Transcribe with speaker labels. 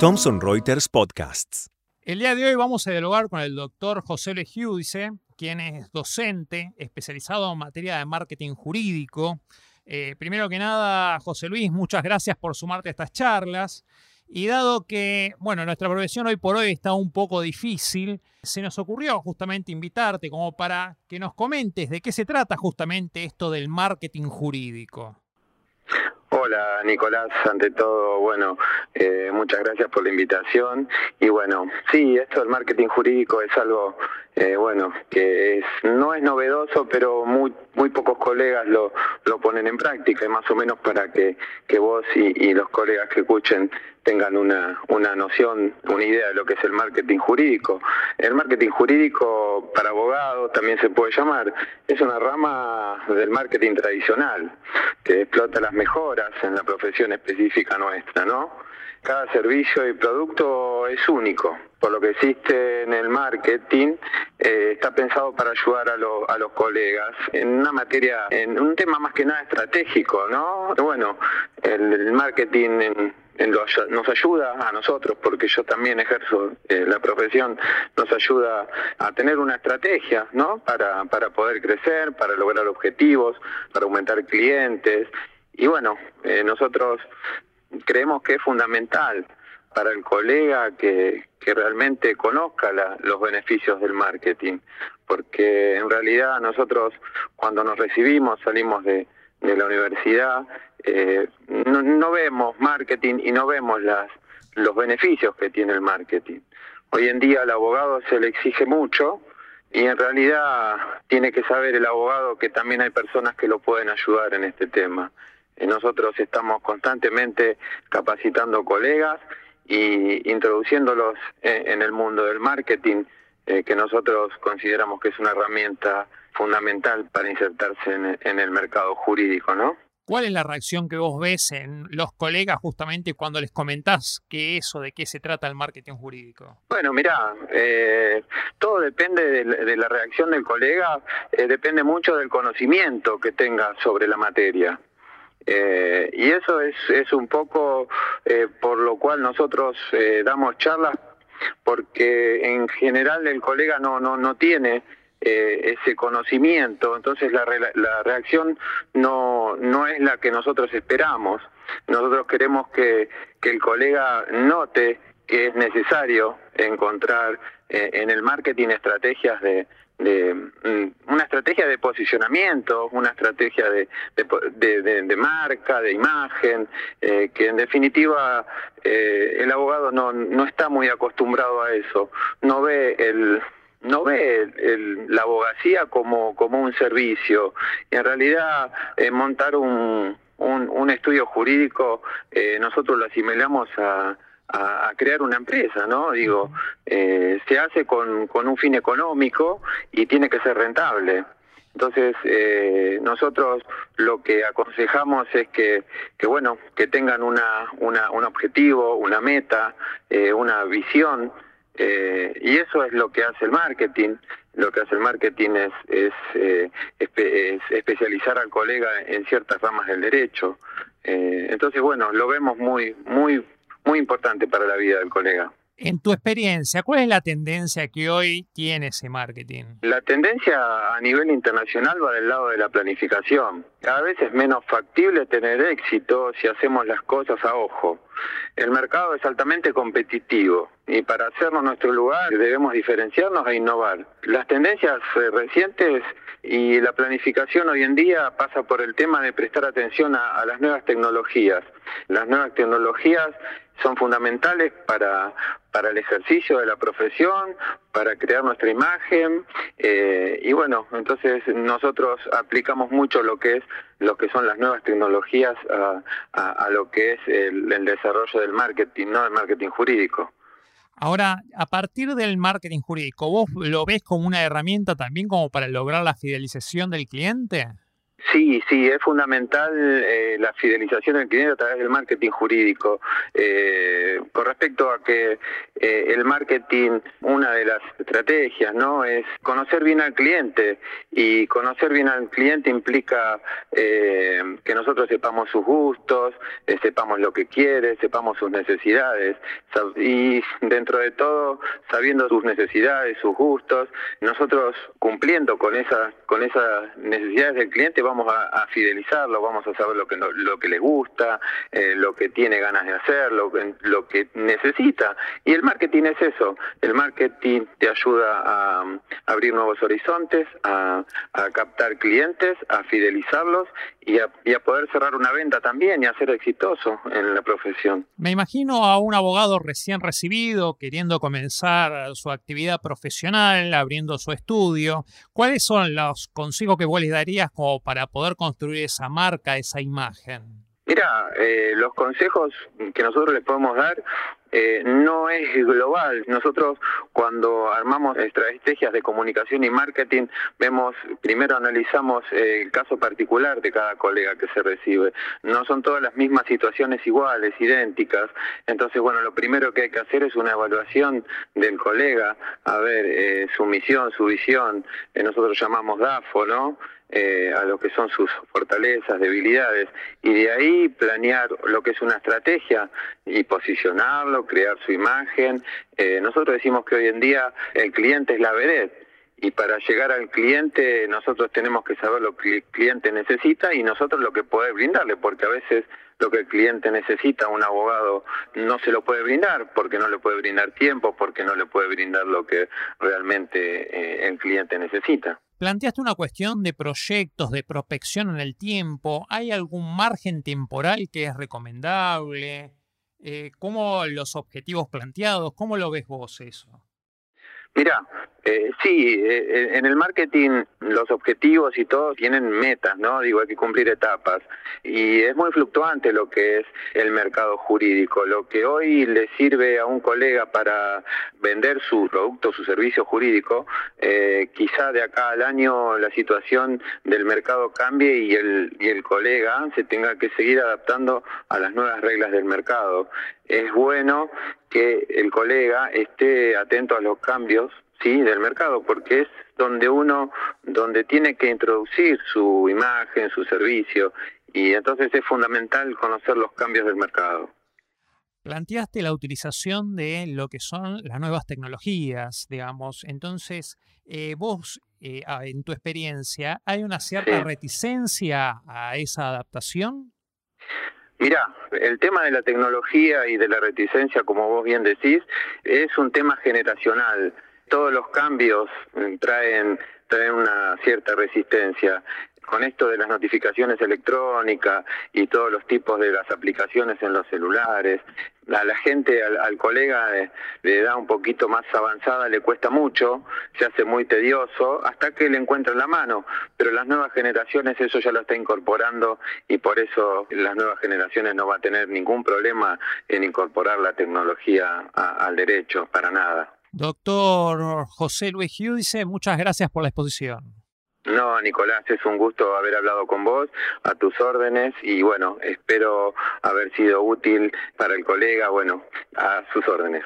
Speaker 1: Thomson Reuters Podcasts.
Speaker 2: El día de hoy vamos a dialogar con el doctor José Legiudice, quien es docente especializado en materia de marketing jurídico. Eh, primero que nada, José Luis, muchas gracias por sumarte a estas charlas. Y dado que, bueno, nuestra profesión hoy por hoy está un poco difícil, se nos ocurrió justamente invitarte como para que nos comentes de qué se trata justamente esto del marketing jurídico.
Speaker 3: Hola Nicolás, ante todo, bueno, eh, muchas gracias por la invitación. Y bueno, sí, esto del marketing jurídico es algo, eh, bueno, que es, no es novedoso, pero muy muy pocos colegas lo, lo ponen en práctica, y más o menos para que, que vos y, y los colegas que escuchen tengan una, una noción, una idea de lo que es el marketing jurídico. El marketing jurídico para abogados también se puede llamar, es una rama del marketing tradicional que explota las mejoras en la profesión específica nuestra, ¿no? Cada servicio y producto es único, por lo que existe en el marketing, eh, está pensado para ayudar a, a, los colegas en una materia, en un tema más que nada estratégico, ¿no? Bueno, el, marketing en, nos ayuda a nosotros, porque yo también ejerzo eh, la profesión, nos ayuda a tener una estrategia, ¿no? Para, para poder crecer, para lograr objetivos, para aumentar clientes. Y bueno, eh, nosotros creemos que es fundamental para el colega que, que realmente conozca los beneficios del marketing, porque en realidad nosotros cuando nos recibimos, salimos de, de la universidad, eh, no, no, vemos marketing y no vemos las, los beneficios que tiene el marketing. Hoy en día al abogado se le exige mucho y en realidad tiene que saber el abogado que también hay personas que lo pueden ayudar en este tema. Nosotros estamos constantemente capacitando colegas y introduciéndolos en el mundo del marketing, eh, que nosotros consideramos que es una herramienta fundamental para insertarse en, el mercado jurídico, ¿no?
Speaker 2: ¿Cuál es la reacción que vos ves en los colegas justamente cuando les comentás que eso, de qué se trata el marketing jurídico?
Speaker 3: Bueno, mira, eh, todo depende de, la reacción del colega, eh, depende mucho del conocimiento que tenga sobre la materia. Eh, y eso es, es un poco por lo cual nosotros damos charlas, porque en general el colega no, no, no tiene eh, ese conocimiento, entonces la, la reacción no, no es la que nosotros esperamos. Nosotros queremos que, que el colega note que es necesario encontrar en el marketing estrategias de, de mm, una estrategia de posicionamiento, una estrategia de, de, de, marca, de imagen, eh, que en definitiva eh, el abogado no, no está muy acostumbrado a eso, no ve el no ve el, la abogacía como, como un servicio. Y en realidad eh, montar un, un, un, estudio jurídico nosotros lo asimilamos a a, crear una empresa, ¿no? Digo, eh, se hace con, con un fin económico y tiene que ser rentable. Entonces, eh, nosotros lo que aconsejamos es que, que bueno, que tengan una, una, un objetivo, una meta, eh, una visión, eh, y eso es lo que hace el marketing. Lo que hace el marketing es, es, eh, es especializar al colega en ciertas ramas del derecho. Eh, entonces, bueno, lo vemos muy, muy muy importante para la vida del colega.
Speaker 2: En tu experiencia, ¿cuál es la tendencia que hoy tiene ese marketing?
Speaker 3: La tendencia a nivel internacional va del lado de la planificación. Cada vez es menos factible tener éxito si hacemos las cosas a ojo. El mercado es altamente competitivo y para hacernos nuestro lugar debemos diferenciarnos e innovar. Las tendencias eh, recientes y la planificación hoy en día pasa por el tema de prestar atención a, las nuevas tecnologías. Las nuevas tecnologías son fundamentales para, para el ejercicio de la profesión, para crear nuestra imagen eh, y bueno, entonces nosotros aplicamos mucho lo que es lo que son las nuevas tecnologías a lo que es el, el, desarrollo del marketing, no del marketing jurídico.
Speaker 2: Ahora, a partir del marketing jurídico, ¿vos lo ves como una herramienta también como para lograr la fidelización del cliente?
Speaker 3: Sí, sí, es fundamental eh, la fidelización del cliente a través del marketing jurídico. Eh, con respecto a que eh, el marketing, una de las estrategias, ¿no? Es conocer bien al cliente y conocer bien al cliente implica que nosotros sepamos sus gustos, sepamos lo que quiere, sepamos sus necesidades y dentro de todo, sabiendo sus necesidades, sus gustos, nosotros cumpliendo con esas con esas necesidades del cliente a, fidelizarlo, vamos a saber lo que lo que le gusta, eh, lo que tiene ganas de hacer, lo que, necesita. Y el marketing es eso, el marketing te ayuda a, abrir nuevos horizontes, a, captar clientes, a fidelizarlos y a, y a poder cerrar una venta también y a ser exitoso en la profesión.
Speaker 2: Me imagino a un abogado recién recibido, queriendo comenzar su actividad profesional, abriendo su estudio. ¿Cuáles son los consejos que vos le darías como para poder construir esa marca, esa imagen?
Speaker 3: Mira, eh, los consejos que nosotros les podemos dar eh, no es global. Nosotros cuando armamos estrategias de comunicación y marketing, vemos, primero analizamos eh, el caso particular de cada colega que se recibe. No son todas las mismas situaciones iguales, idénticas. Entonces, bueno, lo primero que hay que hacer es una evaluación del colega, a ver eh, su misión, su visión, nosotros llamamos DAFO, ¿no? Eh, a lo que son sus fortalezas, debilidades, y de ahí planear lo que es una estrategia y posicionarlo, crear su imagen. Eh, nosotros decimos que hoy en día el cliente es la vedette y para llegar al cliente nosotros tenemos que saber lo que el cliente necesita y nosotros lo que puede brindarle, porque a veces lo que el cliente necesita, un abogado no se lo puede brindar porque no le puede brindar tiempo, porque no le puede brindar lo que realmente eh, el cliente necesita.
Speaker 2: Planteaste una cuestión de proyectos, de prospección en el tiempo. ¿Hay algún margen temporal que es recomendable? Eh, ¿Cómo los objetivos planteados? ¿Cómo lo ves vos eso?
Speaker 3: Mira, eh, sí, eh, en el marketing los objetivos y todo tienen metas, ¿no? Digo, hay que cumplir etapas. Y es muy fluctuante lo que es el mercado jurídico. Lo que hoy le sirve a un colega para vender su producto, su servicio jurídico, eh, quizá de acá al año la situación del mercado cambie y el, y el colega se tenga que seguir adaptando a las nuevas reglas del mercado. Es bueno que el colega esté atento a los cambios sí del mercado porque es donde uno donde tiene que introducir su imagen su servicio y entonces es fundamental conocer los cambios del mercado.
Speaker 2: Planteaste la utilización de lo que son las nuevas tecnologías digamos. Entonces eh, vos eh, en tu experiencia hay una cierta reticencia a esa adaptación
Speaker 3: Mira, el tema de la tecnología y de la reticencia, como vos bien decís, es un tema generacional. Todos los cambios eh, traen, traen una cierta resistencia con esto de las notificaciones electrónicas y todos los tipos de las aplicaciones en los celulares, a la gente, al, colega de, edad un poquito más avanzada le cuesta mucho, se hace muy tedioso, hasta que le encuentran la mano. Pero las nuevas generaciones eso ya lo está incorporando y por eso las nuevas generaciones no va a tener ningún problema en incorporar la tecnología al derecho, para nada.
Speaker 2: Doctor José Luis dice muchas gracias por la exposición.
Speaker 3: No, Nicolás, es un gusto haber hablado con vos, a tus órdenes y bueno, espero haber sido útil para el colega, bueno, a sus órdenes.